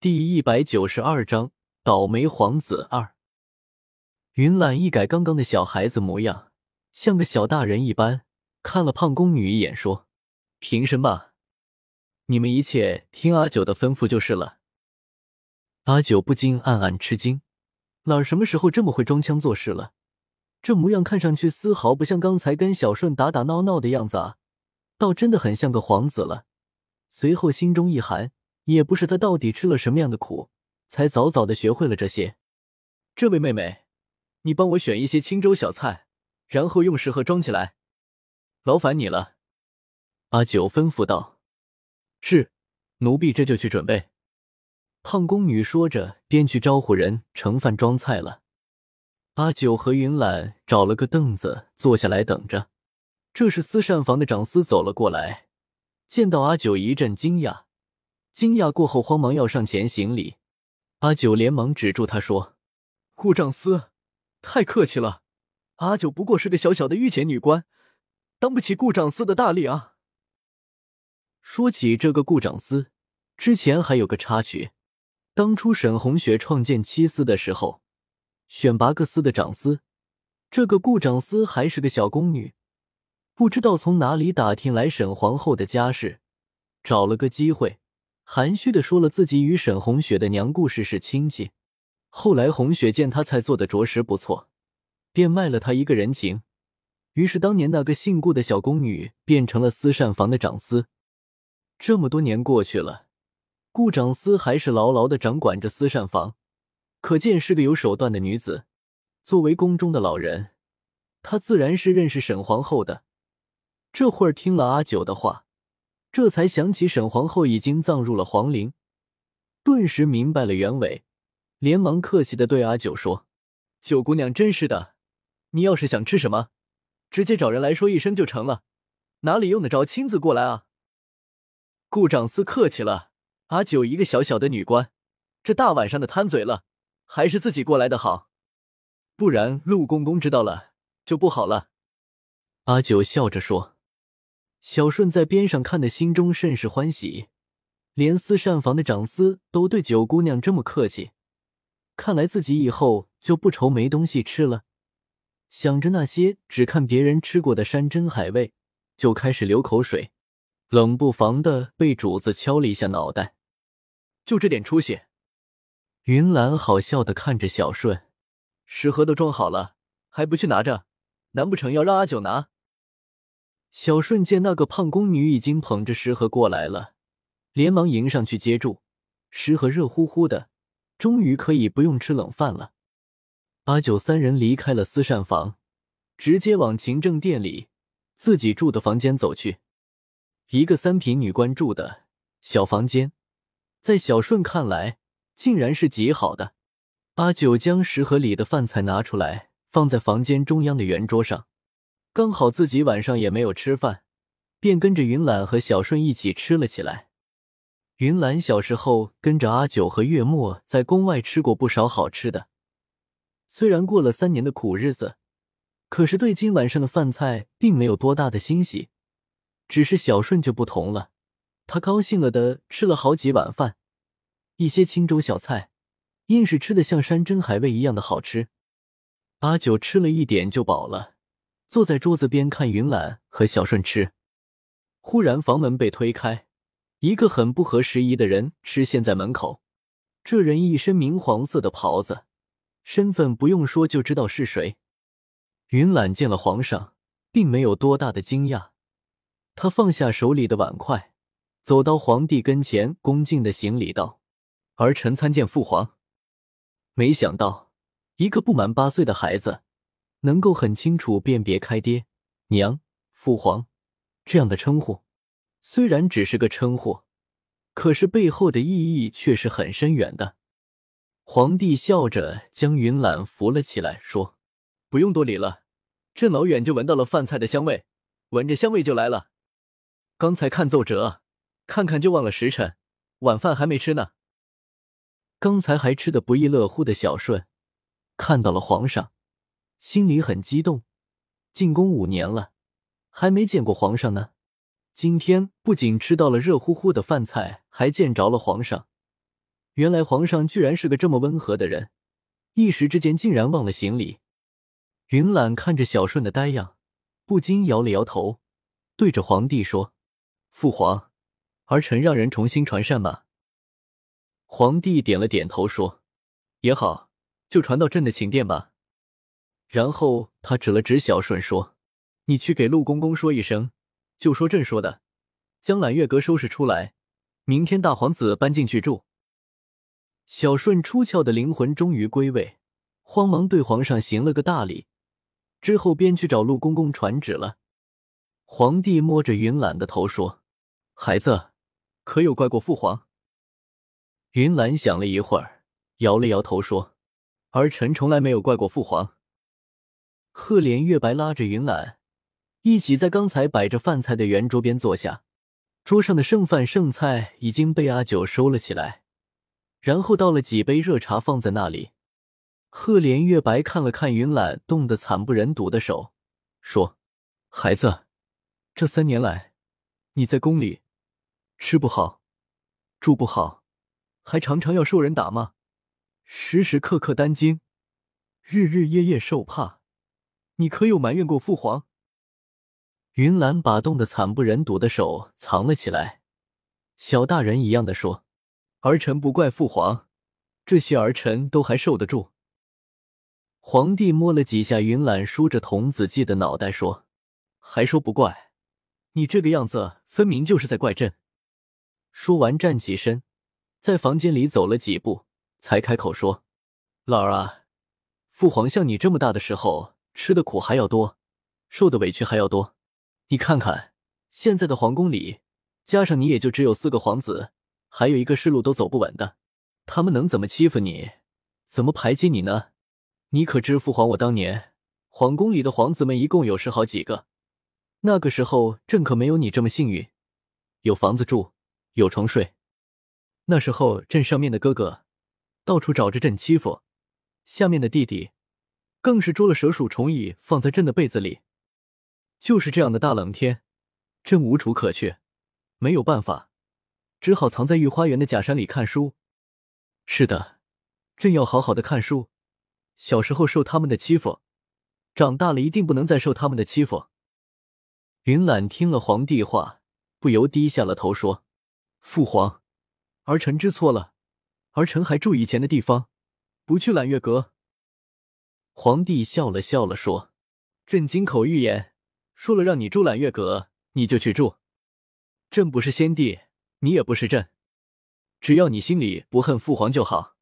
第一百九十二章倒霉皇子二。云懒一改刚刚的小孩子模样，像个小大人一般，看了胖宫女一眼，说：“平身吧，你们一切听阿九的吩咐就是了。”阿九不禁暗暗吃惊，老儿什么时候这么会装腔作势了？这模样看上去丝毫不像刚才跟小顺打打闹闹的样子啊，倒真的很像个皇子了。随后心中一寒。也不是他到底吃了什么样的苦，才早早的学会了这些。这位妹妹，你帮我选一些清粥小菜，然后用食盒装起来，劳烦你了。阿九吩咐道：“是，奴婢这就去准备。”胖宫女说着，便去招呼人盛饭装菜了。阿九和云懒找了个凳子坐下来等着。这时，司膳房的长司走了过来，见到阿九，一阵惊讶。惊讶过后，慌忙要上前行礼。阿九连忙止住他，说：“顾长司，太客气了，阿九不过是个小小的御前女官，当不起顾长司的大礼啊。”说起这个顾长司，之前还有个插曲：当初沈红雪创建七司的时候，选拔个司的长司，这个顾长司还是个小宫女，不知道从哪里打听来沈皇后的家世，找了个机会。含蓄的说了自己与沈红雪的娘故事是亲戚，后来红雪见他菜做的着实不错，便卖了他一个人情，于是当年那个姓顾的小宫女变成了私膳房的长司。这么多年过去了，顾长司还是牢牢的掌管着私膳房，可见是个有手段的女子。作为宫中的老人，她自然是认识沈皇后的。这会儿听了阿九的话。这才想起沈皇后已经葬入了皇陵，顿时明白了原委，连忙客气的对阿九说：“九姑娘真是的，你要是想吃什么，直接找人来说一声就成了，哪里用得着亲自过来啊？”顾长司客气了，阿九一个小小的女官，这大晚上的贪嘴了，还是自己过来的好，不然陆公公知道了就不好了。阿九笑着说。小顺在边上看的，心中甚是欢喜，连司膳房的长司都对九姑娘这么客气，看来自己以后就不愁没东西吃了。想着那些只看别人吃过的山珍海味，就开始流口水，冷不防的被主子敲了一下脑袋。就这点出息？云兰好笑的看着小顺，食盒都装好了，还不去拿着？难不成要让阿九拿？小顺见那个胖宫女已经捧着食盒过来了，连忙迎上去接住。食盒热乎乎的，终于可以不用吃冷饭了。阿九三人离开了私膳房，直接往勤政殿里自己住的房间走去。一个三品女官住的小房间，在小顺看来，竟然是极好的。阿九将食盒里的饭菜拿出来，放在房间中央的圆桌上。刚好自己晚上也没有吃饭，便跟着云懒和小顺一起吃了起来。云懒小时候跟着阿九和月末在宫外吃过不少好吃的，虽然过了三年的苦日子，可是对今晚上的饭菜并没有多大的欣喜。只是小顺就不同了，他高兴了的吃了好几碗饭，一些清粥小菜，硬是吃的像山珍海味一样的好吃。阿九吃了一点就饱了。坐在桌子边看云懒和小顺吃，忽然房门被推开，一个很不合时宜的人出现在门口。这人一身明黄色的袍子，身份不用说就知道是谁。云懒见了皇上，并没有多大的惊讶，他放下手里的碗筷，走到皇帝跟前，恭敬的行礼道：“儿臣参见父皇。”没想到，一个不满八岁的孩子。能够很清楚辨别开爹、娘、父皇这样的称呼，虽然只是个称呼，可是背后的意义却是很深远的。皇帝笑着将云懒扶了起来，说：“不用多礼了，这老远就闻到了饭菜的香味，闻着香味就来了。刚才看奏折，看看就忘了时辰，晚饭还没吃呢。刚才还吃的不亦乐乎的小顺，看到了皇上。”心里很激动，进宫五年了，还没见过皇上呢。今天不仅吃到了热乎乎的饭菜，还见着了皇上。原来皇上居然是个这么温和的人，一时之间竟然忘了行礼。云览看着小顺的呆样，不禁摇了摇头，对着皇帝说：“父皇，儿臣让人重新传膳吧。”皇帝点了点头，说：“也好，就传到朕的寝殿吧。”然后他指了指小顺，说：“你去给陆公公说一声，就说朕说的，将揽月阁收拾出来，明天大皇子搬进去住。”小顺出窍的灵魂终于归位，慌忙对皇上行了个大礼。之后便去找陆公公传旨了。皇帝摸着云岚的头说：“孩子，可有怪过父皇？”云岚想了一会儿，摇了摇头说：“儿臣从来没有怪过父皇。”赫连月白拉着云岚一起在刚才摆着饭菜的圆桌边坐下，桌上的剩饭剩菜已经被阿九收了起来，然后倒了几杯热茶放在那里。赫连月白看了看云岚冻得惨不忍睹的手，说：“孩子，这三年来，你在宫里吃不好，住不好，还常常要受人打骂，时时刻刻担惊，日日夜夜受怕，你可有埋怨过父皇？”云岚把冻得惨不忍睹的手藏了起来，小大人一样的说：“儿臣不怪父皇，这些儿臣都还受得住。”皇帝摸了几下云岚梳着童子髻的脑袋，说：“还说不怪？你这个样子，分明就是在怪朕。”说完，站起身，在房间里走了几步，才开口说：“老儿啊，父皇像你这么大的时候，吃的苦还要多，受的委屈还要多。你看看现在的皇宫里，加上你，也就只有四个皇子，还有一个是路都走不稳的，他们能怎么欺负你，怎么排挤你呢？”你可知父皇？我当年皇宫里的皇子们一共有十好几个，那个时候朕可没有你这么幸运，有房子住，有床睡。那时候朕上面的哥哥到处找着朕欺负，下面的弟弟更是捉了蛇鼠虫蚁放在朕的被子里。就是这样的大冷天，朕无处可去，没有办法，只好藏在御花园的假山里看书。是的，朕要好好的看书。小时候受他们的欺负，长大了一定不能再受他们的欺负。云岚听了皇帝话，不由低下了头，说：“父皇，儿臣知错了，儿臣还住以前的地方，不去揽月阁。”皇帝笑了笑了，说：“朕金口玉言，说了让你住揽月阁，你就去住。朕不是先帝，你也不是朕，只要你心里不恨父皇就好。”